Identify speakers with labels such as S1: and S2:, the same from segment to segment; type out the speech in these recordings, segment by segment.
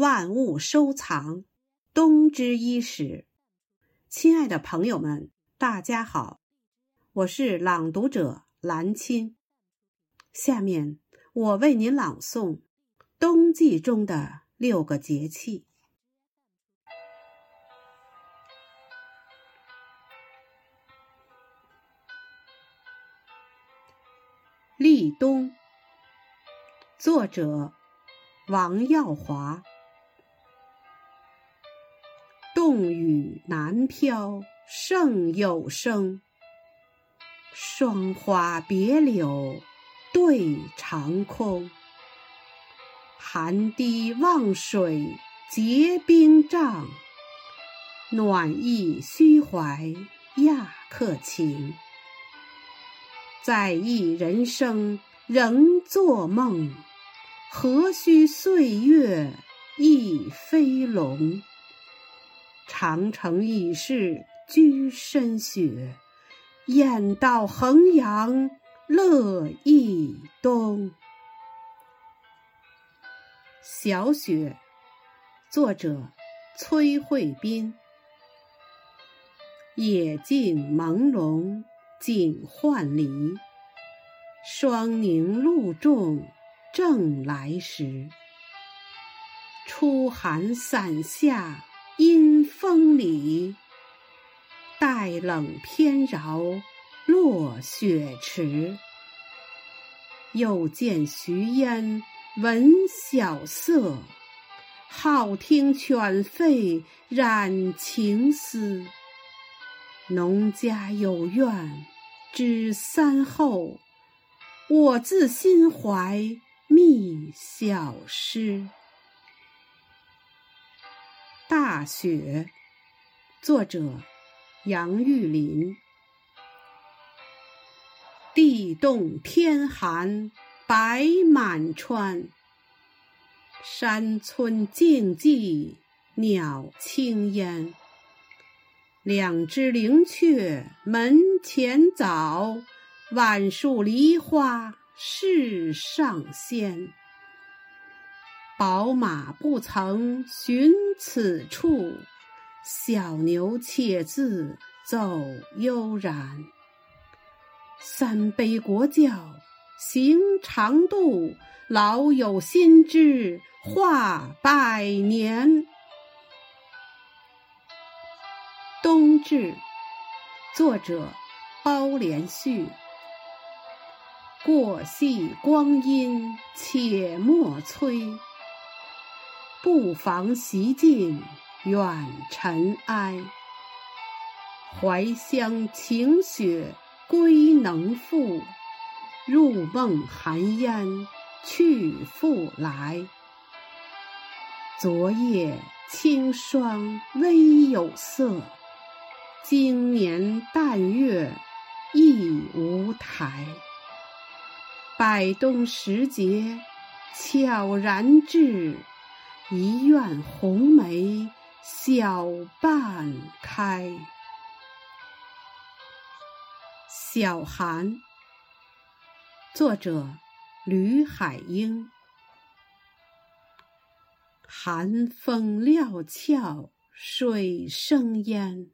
S1: 万物收藏，冬之伊始。亲爱的朋友们，大家好，我是朗读者兰青。下面我为您朗诵冬季中的六个节气：立冬。作者：王耀华。冻雨南飘胜有声，霜花别柳对长空。寒堤望水结冰障，暖意虚怀亚客情。在意人生仍作梦，何须岁月亦飞龙。长城已是居深雪，雁道衡阳乐亦东。小雪，作者崔慧斌。野径朦胧景浣离，霜凝露重正来时。初寒伞下。风里，待冷偏饶落雪池。又见徐烟闻晓色，好听犬吠染情思。农家有怨知三候，我自心怀觅小诗。大雪，作者杨玉林。地冻天寒白满川，山村静寂鸟轻烟。两只灵雀门前早，万树梨花世上鲜。宝马不曾寻此处，小牛且自走悠然。三杯国教行长度，老有新知话百年。冬至，作者包连续。过隙光阴且莫催。不妨席尽远尘埃，怀乡晴雪归能复？入梦寒烟去复来。昨夜清霜微有色，今年淡月亦无台。百冬时节悄然至。一院红梅小半开，小寒。作者吕海英。寒风料峭水生烟，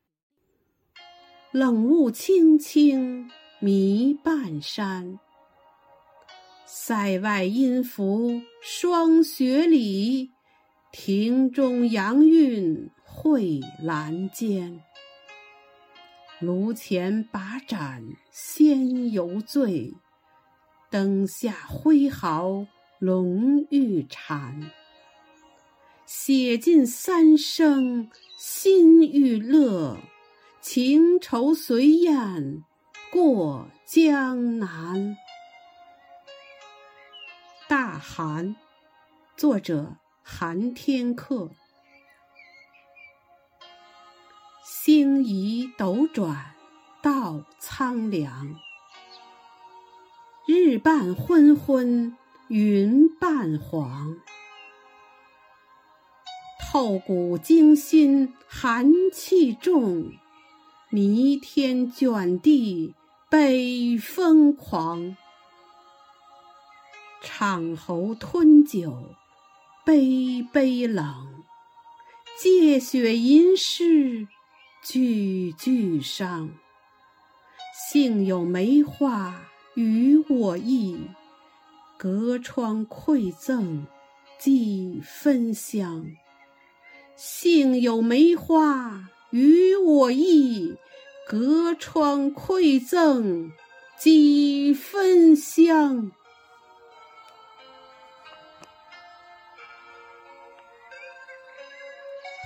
S1: 冷雾青青弥半山。塞外音符霜雪里。庭中杨韵蕙兰间，炉前把盏先犹醉，灯下挥毫龙欲禅。写尽三生心欲乐，情愁随雁过江南。大寒，作者。寒天客，星移斗转到苍凉，日半昏昏云半黄，透骨惊心寒气重，弥天卷地北风狂，敞喉吞酒。悲悲冷。借雪吟诗，句句伤。幸有梅花与我意，隔窗馈赠几分香。幸有梅花与我意，隔窗馈赠几分香。